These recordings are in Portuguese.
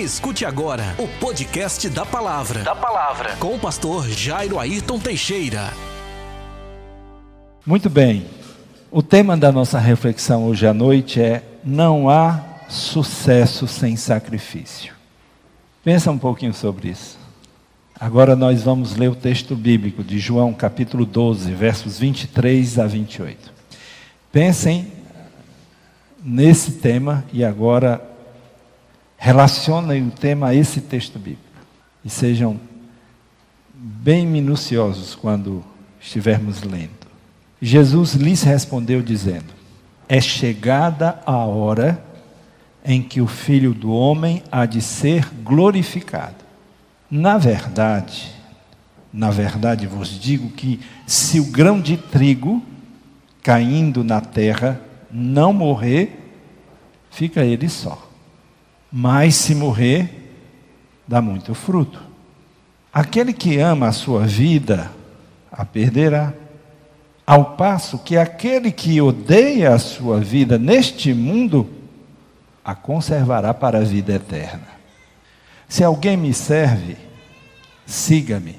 Escute agora o podcast da palavra. Da palavra. Com o pastor Jairo Ayrton Teixeira. Muito bem. O tema da nossa reflexão hoje à noite é: não há sucesso sem sacrifício. Pensa um pouquinho sobre isso. Agora nós vamos ler o texto bíblico de João, capítulo 12, versos 23 a 28. Pensem nesse tema e agora relacionem o tema a esse texto bíblico. E sejam bem minuciosos quando estivermos lendo. Jesus lhes respondeu dizendo: É chegada a hora em que o Filho do homem há de ser glorificado. Na verdade, na verdade vos digo que se o grão de trigo caindo na terra não morrer, fica ele só mas se morrer, dá muito fruto. Aquele que ama a sua vida, a perderá. Ao passo que aquele que odeia a sua vida neste mundo, a conservará para a vida eterna. Se alguém me serve, siga-me.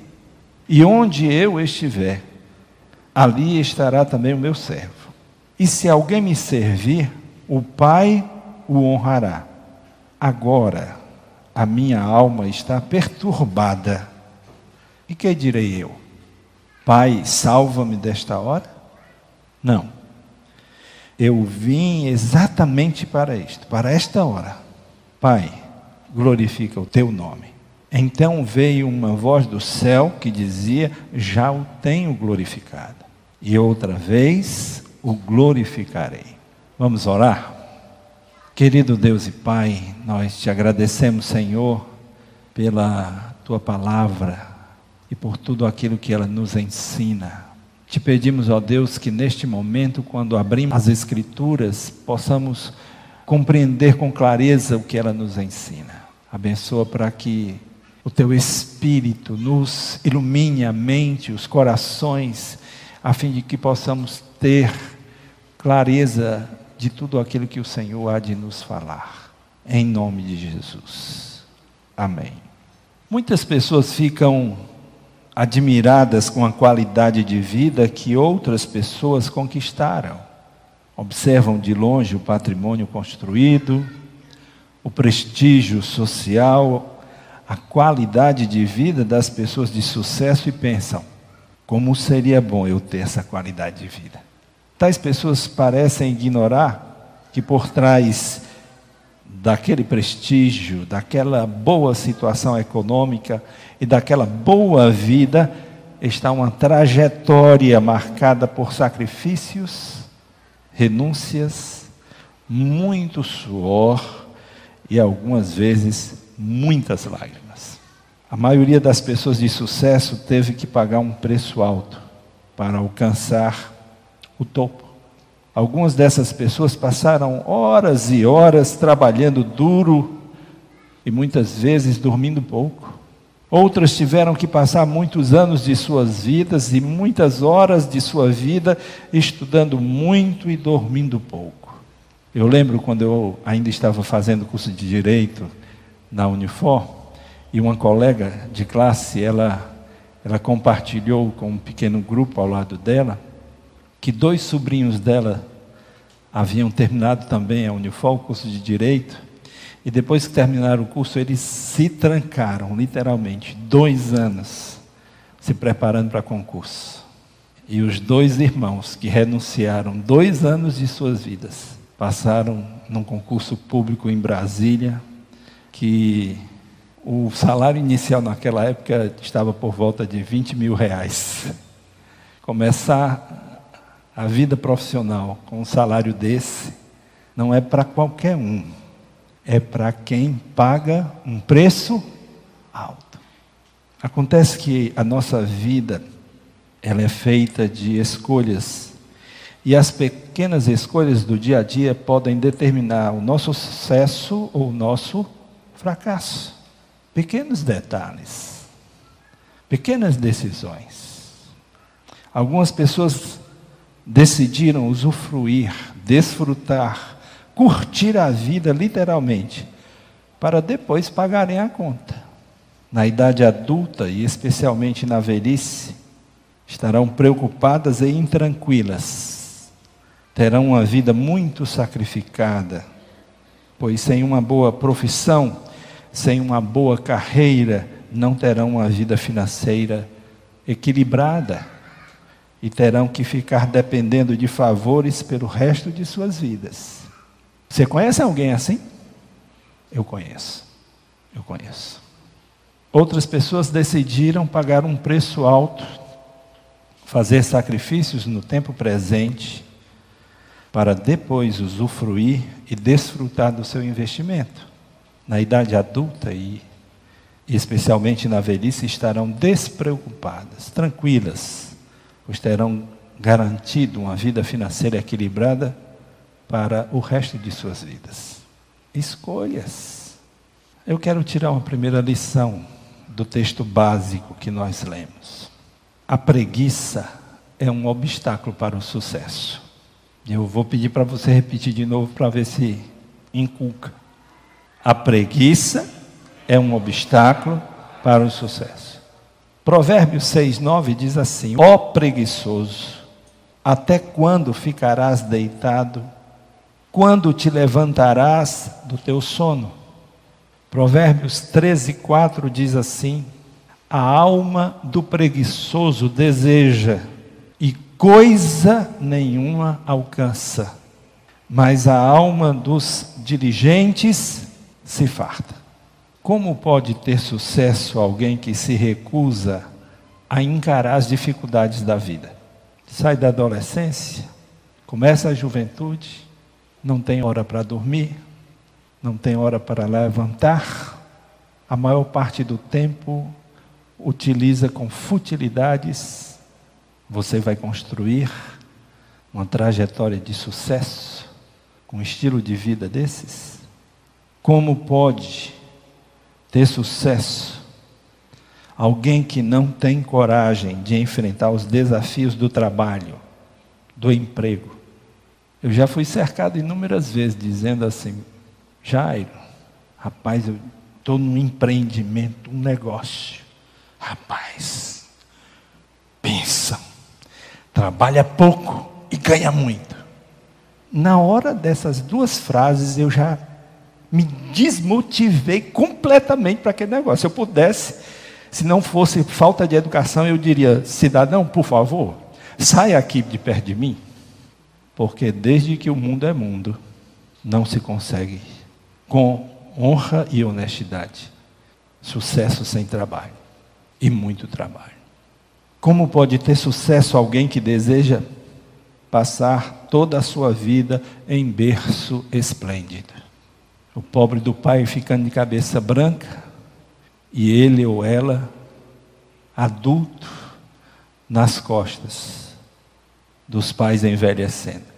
E onde eu estiver, ali estará também o meu servo. E se alguém me servir, o Pai o honrará. Agora a minha alma está perturbada. E que direi eu? Pai, salva-me desta hora? Não. Eu vim exatamente para isto, para esta hora. Pai, glorifica o teu nome. Então veio uma voz do céu que dizia: Já o tenho glorificado. E outra vez o glorificarei. Vamos orar? Querido Deus e Pai, nós te agradecemos, Senhor, pela tua palavra e por tudo aquilo que ela nos ensina. Te pedimos, ó Deus, que neste momento, quando abrimos as Escrituras, possamos compreender com clareza o que ela nos ensina. Abençoa para que o teu Espírito nos ilumine a mente, os corações, a fim de que possamos ter clareza de tudo aquilo que o Senhor há de nos falar. Em nome de Jesus. Amém. Muitas pessoas ficam admiradas com a qualidade de vida que outras pessoas conquistaram. Observam de longe o patrimônio construído, o prestígio social, a qualidade de vida das pessoas de sucesso e pensam: como seria bom eu ter essa qualidade de vida? Tais pessoas parecem ignorar que por trás daquele prestígio, daquela boa situação econômica e daquela boa vida está uma trajetória marcada por sacrifícios, renúncias, muito suor e algumas vezes muitas lágrimas. A maioria das pessoas de sucesso teve que pagar um preço alto para alcançar o topo. Algumas dessas pessoas passaram horas e horas trabalhando duro e muitas vezes dormindo pouco. Outras tiveram que passar muitos anos de suas vidas e muitas horas de sua vida estudando muito e dormindo pouco. Eu lembro quando eu ainda estava fazendo curso de direito na Unifor e uma colega de classe, ela ela compartilhou com um pequeno grupo ao lado dela que dois sobrinhos dela haviam terminado também a Unifol, o curso de Direito, e depois que terminaram o curso, eles se trancaram, literalmente, dois anos, se preparando para concurso. E os dois irmãos que renunciaram dois anos de suas vidas, passaram num concurso público em Brasília, que o salário inicial naquela época estava por volta de 20 mil reais. Começar a vida profissional com um salário desse não é para qualquer um, é para quem paga um preço alto. Acontece que a nossa vida ela é feita de escolhas e as pequenas escolhas do dia a dia podem determinar o nosso sucesso ou o nosso fracasso. Pequenos detalhes, pequenas decisões. Algumas pessoas decidiram usufruir, desfrutar, curtir a vida literalmente, para depois pagarem a conta. Na idade adulta e especialmente na velhice, estarão preocupadas e intranquilas. Terão uma vida muito sacrificada, pois sem uma boa profissão, sem uma boa carreira, não terão uma vida financeira equilibrada e terão que ficar dependendo de favores pelo resto de suas vidas. Você conhece alguém assim? Eu conheço. Eu conheço. Outras pessoas decidiram pagar um preço alto, fazer sacrifícios no tempo presente, para depois usufruir e desfrutar do seu investimento. Na idade adulta e especialmente na velhice, estarão despreocupadas, tranquilas, pois terão garantido uma vida financeira equilibrada para o resto de suas vidas. Escolhas. Eu quero tirar uma primeira lição do texto básico que nós lemos. A preguiça é um obstáculo para o sucesso. Eu vou pedir para você repetir de novo para ver se inculca. A preguiça é um obstáculo para o sucesso. Provérbios 6, 9 diz assim: Ó preguiçoso, até quando ficarás deitado? Quando te levantarás do teu sono? Provérbios 13, 4 diz assim: A alma do preguiçoso deseja, e coisa nenhuma alcança, mas a alma dos diligentes se farta. Como pode ter sucesso alguém que se recusa a encarar as dificuldades da vida? Sai da adolescência, começa a juventude, não tem hora para dormir, não tem hora para levantar, a maior parte do tempo utiliza com futilidades. Você vai construir uma trajetória de sucesso com um estilo de vida desses? Como pode ter sucesso. Alguém que não tem coragem de enfrentar os desafios do trabalho, do emprego. Eu já fui cercado inúmeras vezes dizendo assim: Jairo, rapaz, eu estou num empreendimento, um negócio. Rapaz, pensa, trabalha pouco e ganha muito. Na hora dessas duas frases eu já me desmotivei completamente para aquele negócio. Se eu pudesse, se não fosse falta de educação, eu diria: cidadão, por favor, saia aqui de perto de mim, porque desde que o mundo é mundo, não se consegue com honra e honestidade sucesso sem trabalho e muito trabalho. Como pode ter sucesso alguém que deseja passar toda a sua vida em berço esplêndido? O pobre do pai ficando de cabeça branca e ele ou ela, adulto, nas costas dos pais envelhecendo.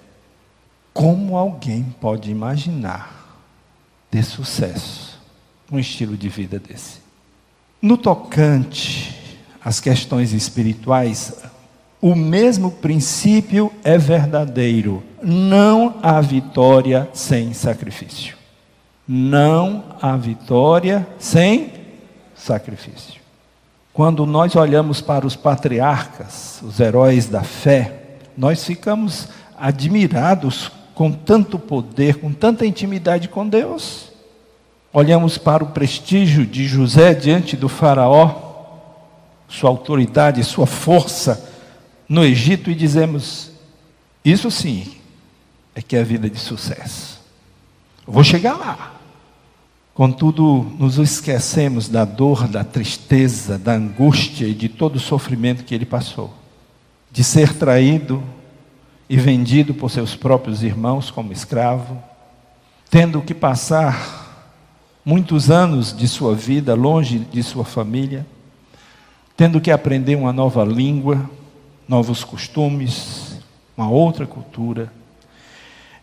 Como alguém pode imaginar ter sucesso um estilo de vida desse? No tocante às questões espirituais, o mesmo princípio é verdadeiro. Não há vitória sem sacrifício. Não há vitória sem sacrifício. Quando nós olhamos para os patriarcas, os heróis da fé, nós ficamos admirados com tanto poder, com tanta intimidade com Deus. Olhamos para o prestígio de José diante do Faraó, sua autoridade, sua força no Egito e dizemos: Isso sim é que é vida de sucesso. Vou chegar lá. Contudo, nos esquecemos da dor, da tristeza, da angústia e de todo o sofrimento que ele passou. De ser traído e vendido por seus próprios irmãos como escravo, tendo que passar muitos anos de sua vida longe de sua família, tendo que aprender uma nova língua, novos costumes, uma outra cultura.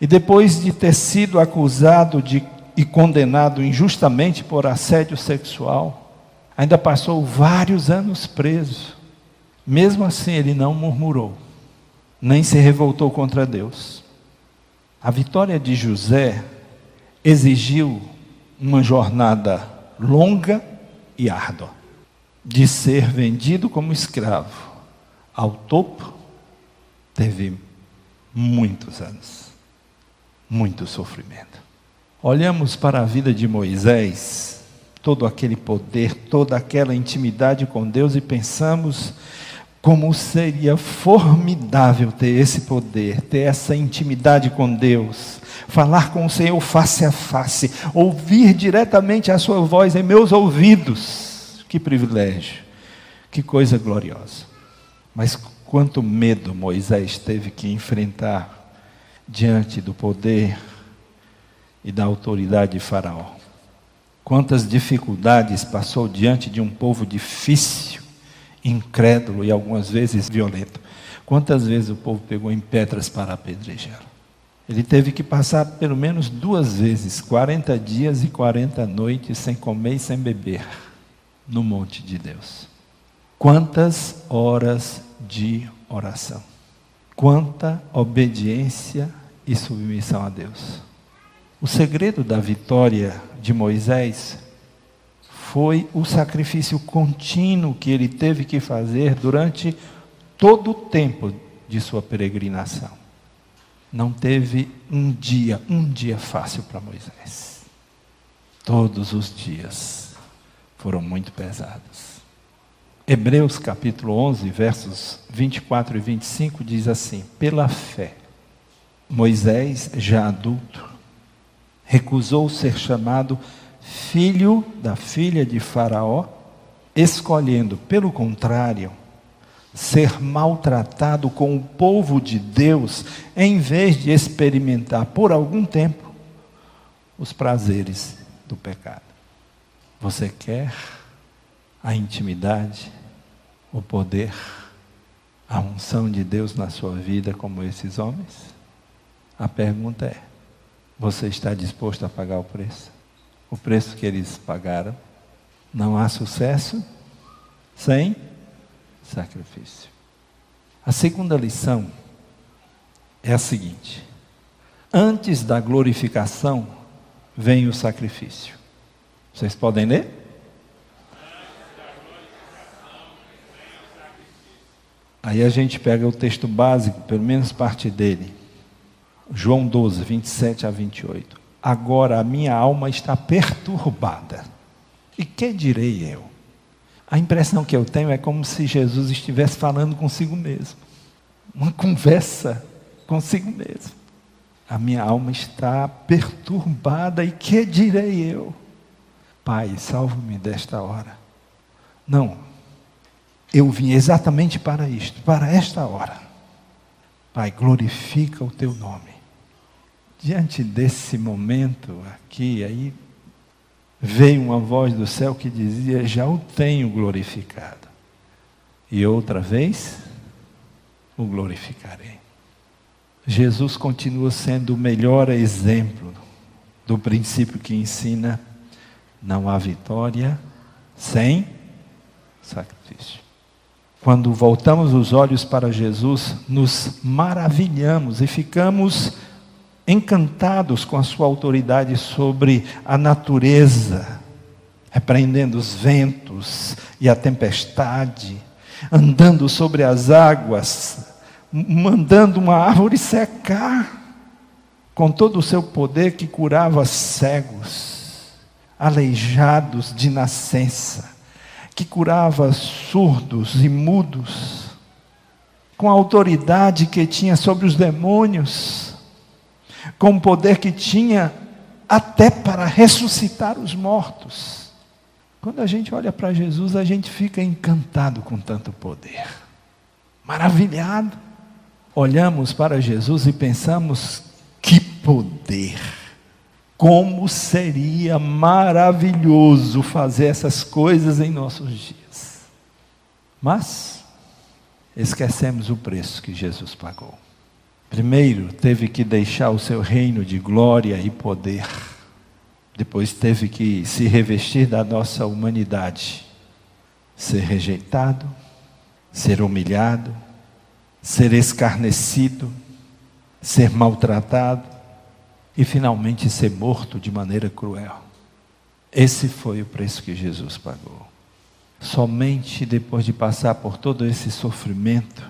E depois de ter sido acusado de e condenado injustamente por assédio sexual, ainda passou vários anos preso. Mesmo assim, ele não murmurou, nem se revoltou contra Deus. A vitória de José exigiu uma jornada longa e árdua de ser vendido como escravo ao topo, teve muitos anos, muito sofrimento. Olhamos para a vida de Moisés, todo aquele poder, toda aquela intimidade com Deus e pensamos como seria formidável ter esse poder, ter essa intimidade com Deus, falar com o Senhor face a face, ouvir diretamente a Sua voz em meus ouvidos. Que privilégio, que coisa gloriosa. Mas quanto medo Moisés teve que enfrentar diante do poder e da autoridade de Faraó. Quantas dificuldades passou diante de um povo difícil incrédulo e algumas vezes violento. Quantas vezes o povo pegou em pedras para apedrejá-lo? Ele teve que passar pelo menos duas vezes, 40 dias e 40 noites, sem comer e sem beber, no monte de Deus. Quantas horas de oração? Quanta obediência e submissão a Deus. O segredo da vitória de Moisés foi o sacrifício contínuo que ele teve que fazer durante todo o tempo de sua peregrinação. Não teve um dia, um dia fácil para Moisés. Todos os dias foram muito pesados. Hebreus capítulo 11, versos 24 e 25 diz assim: Pela fé, Moisés, já adulto, recusou ser chamado filho da filha de Faraó, escolhendo, pelo contrário, ser maltratado com o povo de Deus, em vez de experimentar por algum tempo os prazeres do pecado. Você quer a intimidade, o poder, a unção de Deus na sua vida como esses homens? A pergunta é: você está disposto a pagar o preço? o preço que eles pagaram. Não há sucesso sem sacrifício. A segunda lição é a seguinte: antes da glorificação vem o sacrifício. Vocês podem ler? Aí a gente pega o texto básico, pelo menos parte dele. João 12, 27 a 28 agora a minha alma está perturbada. E que direi eu? A impressão que eu tenho é como se Jesus estivesse falando consigo mesmo. Uma conversa consigo mesmo. A minha alma está perturbada e que direi eu? Pai, salva-me desta hora. Não. Eu vim exatamente para isto, para esta hora. Pai, glorifica o teu nome diante desse momento aqui, aí veio uma voz do céu que dizia: Já o tenho glorificado. E outra vez o glorificarei. Jesus continua sendo o melhor exemplo do princípio que ensina: não há vitória sem sacrifício. Quando voltamos os olhos para Jesus, nos maravilhamos e ficamos encantados com a sua autoridade sobre a natureza, repreendendo os ventos e a tempestade, andando sobre as águas, mandando uma árvore secar, com todo o seu poder que curava cegos, aleijados de nascença, que curava surdos e mudos, com a autoridade que tinha sobre os demônios, com o poder que tinha até para ressuscitar os mortos. Quando a gente olha para Jesus, a gente fica encantado com tanto poder, maravilhado. Olhamos para Jesus e pensamos: que poder! Como seria maravilhoso fazer essas coisas em nossos dias. Mas esquecemos o preço que Jesus pagou. Primeiro, teve que deixar o seu reino de glória e poder. Depois, teve que se revestir da nossa humanidade. Ser rejeitado, ser humilhado, ser escarnecido, ser maltratado e finalmente ser morto de maneira cruel. Esse foi o preço que Jesus pagou. Somente depois de passar por todo esse sofrimento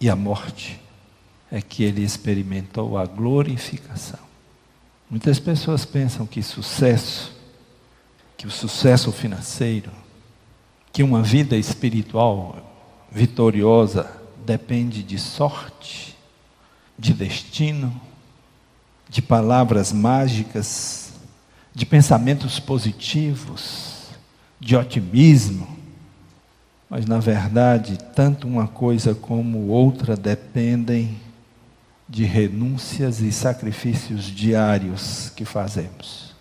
e a morte é que ele experimentou a glorificação. Muitas pessoas pensam que sucesso, que o sucesso financeiro, que uma vida espiritual vitoriosa depende de sorte, de destino, de palavras mágicas, de pensamentos positivos, de otimismo. Mas, na verdade, tanto uma coisa como outra dependem de renúncias e sacrifícios diários que fazemos.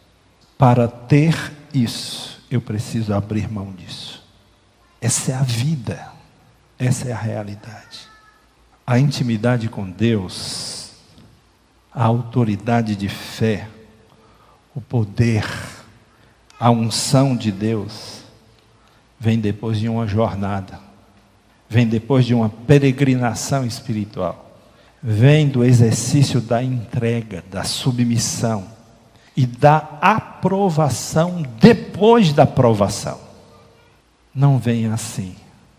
Para ter isso, eu preciso abrir mão disso. Essa é a vida, essa é a realidade. A intimidade com Deus, a autoridade de fé, o poder, a unção de Deus, vem depois de uma jornada, vem depois de uma peregrinação espiritual vem do exercício da entrega, da submissão e da aprovação depois da aprovação. Não vem assim,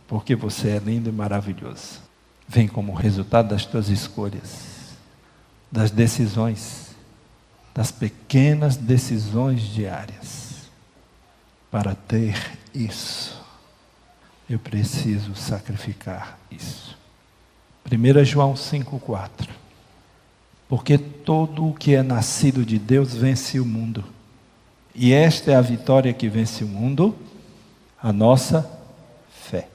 porque você é lindo e maravilhoso. Vem como resultado das tuas escolhas, das decisões, das pequenas decisões diárias. Para ter isso, eu preciso sacrificar isso. 1 João 5,4. Porque todo o que é nascido de Deus vence o mundo. E esta é a vitória que vence o mundo, a nossa fé.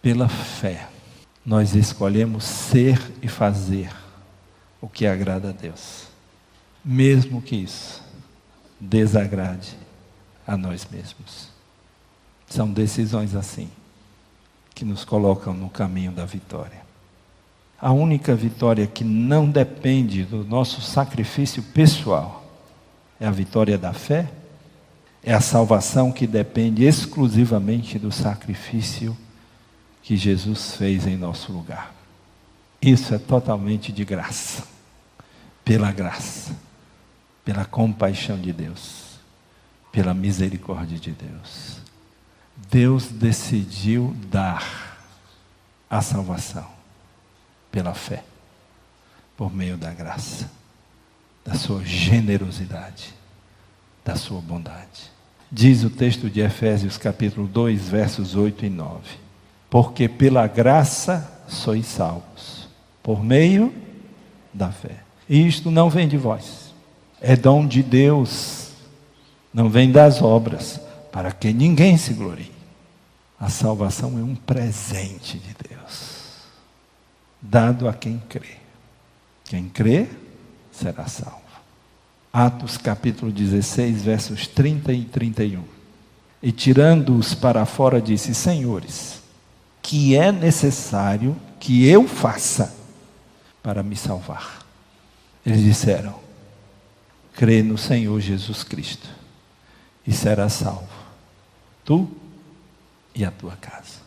Pela fé, nós escolhemos ser e fazer o que agrada a Deus, mesmo que isso desagrade a nós mesmos. São decisões assim que nos colocam no caminho da vitória. A única vitória que não depende do nosso sacrifício pessoal é a vitória da fé, é a salvação que depende exclusivamente do sacrifício que Jesus fez em nosso lugar. Isso é totalmente de graça, pela graça, pela compaixão de Deus, pela misericórdia de Deus. Deus decidiu dar a salvação pela fé, por meio da graça, da sua generosidade, da sua bondade. Diz o texto de Efésios, capítulo 2, versos 8 e 9: Porque pela graça sois salvos, por meio da fé. E isto não vem de vós, é dom de Deus, não vem das obras, para que ninguém se glorie. A salvação é um presente de Deus dado a quem crê. Quem crê será salvo. Atos capítulo 16, versos 30 e 31. E tirando-os para fora, disse: Senhores, que é necessário que eu faça para me salvar? Eles disseram: Crê no Senhor Jesus Cristo e serás salvo, tu e a tua casa.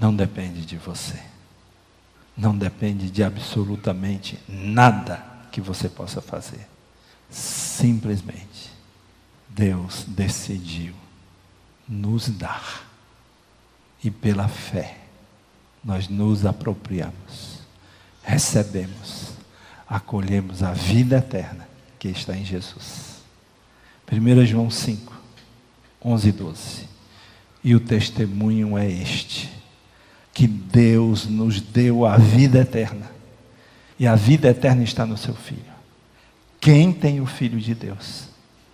Não depende de você não depende de absolutamente nada que você possa fazer. Simplesmente, Deus decidiu nos dar. E pela fé, nós nos apropriamos, recebemos, acolhemos a vida eterna que está em Jesus. 1 João 5, 11 e 12. E o testemunho é este que Deus nos deu a vida eterna. E a vida eterna está no seu Filho. Quem tem o Filho de Deus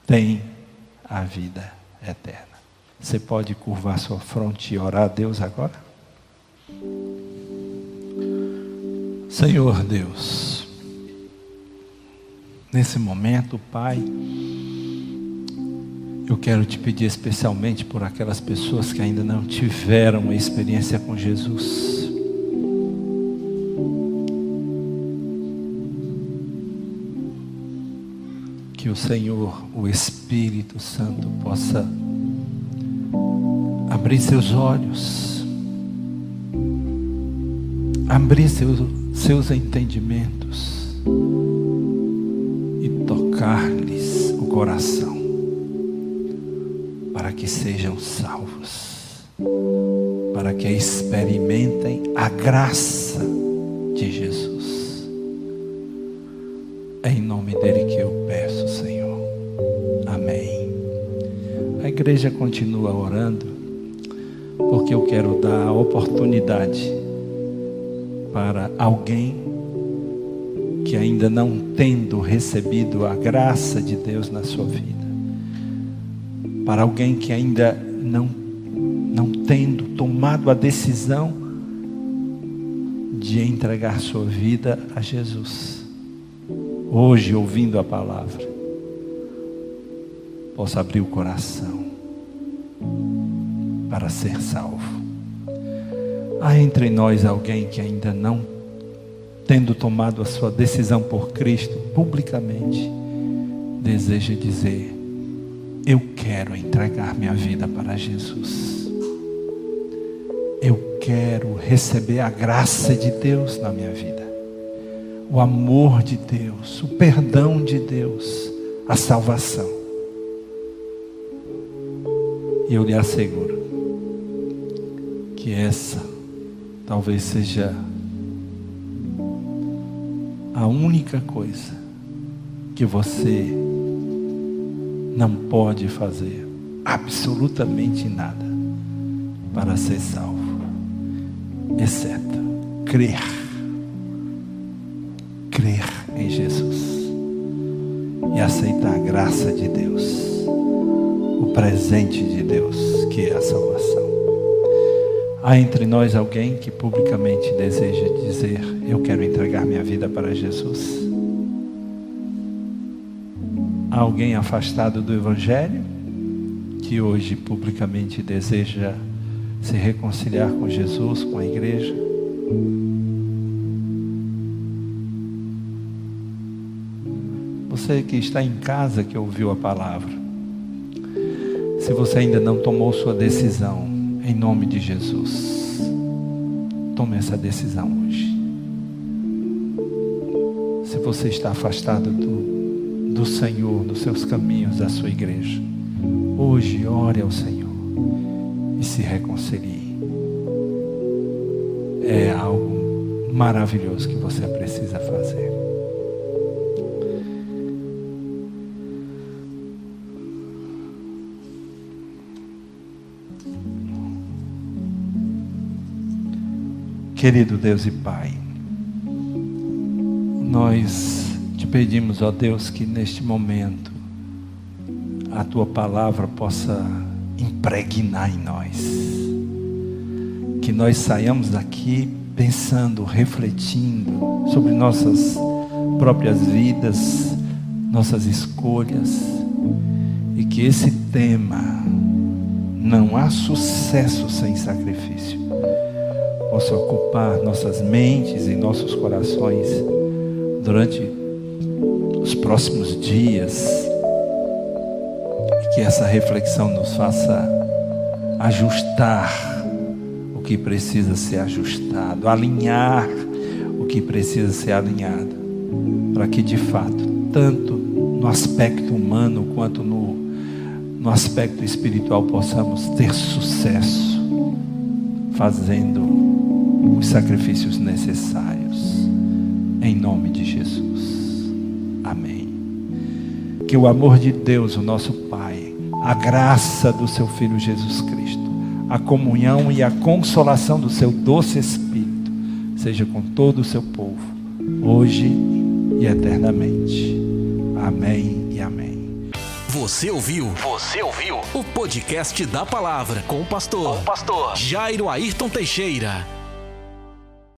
tem a vida eterna. Você pode curvar sua fronte e orar a Deus agora? Senhor Deus, nesse momento, Pai, eu quero te pedir especialmente por aquelas pessoas que ainda não tiveram uma experiência com Jesus. Que o Senhor, o Espírito Santo, possa abrir seus olhos, abrir seus, seus entendimentos e tocar-lhes o coração que sejam salvos, para que experimentem a graça de Jesus. É em nome dele que eu peço, Senhor. Amém. A igreja continua orando, porque eu quero dar a oportunidade para alguém que ainda não tendo recebido a graça de Deus na sua vida, para alguém que ainda não não tendo tomado a decisão de entregar sua vida a Jesus. Hoje, ouvindo a palavra, possa abrir o coração para ser salvo. Há entre nós alguém que ainda não, tendo tomado a sua decisão por Cristo publicamente, deseja dizer: Eu quero entregar minha vida para Jesus. Eu quero receber a graça de Deus na minha vida, o amor de Deus, o perdão de Deus, a salvação. E eu lhe asseguro que essa talvez seja a única coisa que você não pode fazer absolutamente nada para ser salvo, exceto crer. Crer em Jesus e aceitar a graça de Deus, o presente de Deus, que é a salvação. Há entre nós alguém que publicamente deseja dizer: Eu quero entregar minha vida para Jesus? Alguém afastado do Evangelho que hoje publicamente deseja se reconciliar com Jesus, com a igreja? Você que está em casa que ouviu a palavra, se você ainda não tomou sua decisão, em nome de Jesus. Tome essa decisão hoje. Se você está afastado do, do Senhor, dos seus caminhos, da sua igreja, hoje ore ao Senhor e se reconcilie. É algo maravilhoso que você precisa fazer. Querido Deus e Pai, nós pedimos, ó Deus, que neste momento a tua palavra possa impregnar em nós. Que nós saiamos daqui pensando, refletindo sobre nossas próprias vidas, nossas escolhas, e que esse tema não há sucesso sem sacrifício possa ocupar nossas mentes e nossos corações durante próximos dias. E que essa reflexão nos faça ajustar o que precisa ser ajustado, alinhar o que precisa ser alinhado, para que de fato, tanto no aspecto humano quanto no, no aspecto espiritual, possamos ter sucesso fazendo os sacrifícios necessários. Em nome de Jesus. Amém. Que o amor de Deus, o nosso Pai, a graça do seu Filho Jesus Cristo, a comunhão e a consolação do seu doce Espírito, seja com todo o seu povo, hoje e eternamente. Amém e amém. Você ouviu? Você ouviu? O podcast da palavra com o pastor, com o pastor Jairo Ayrton Teixeira.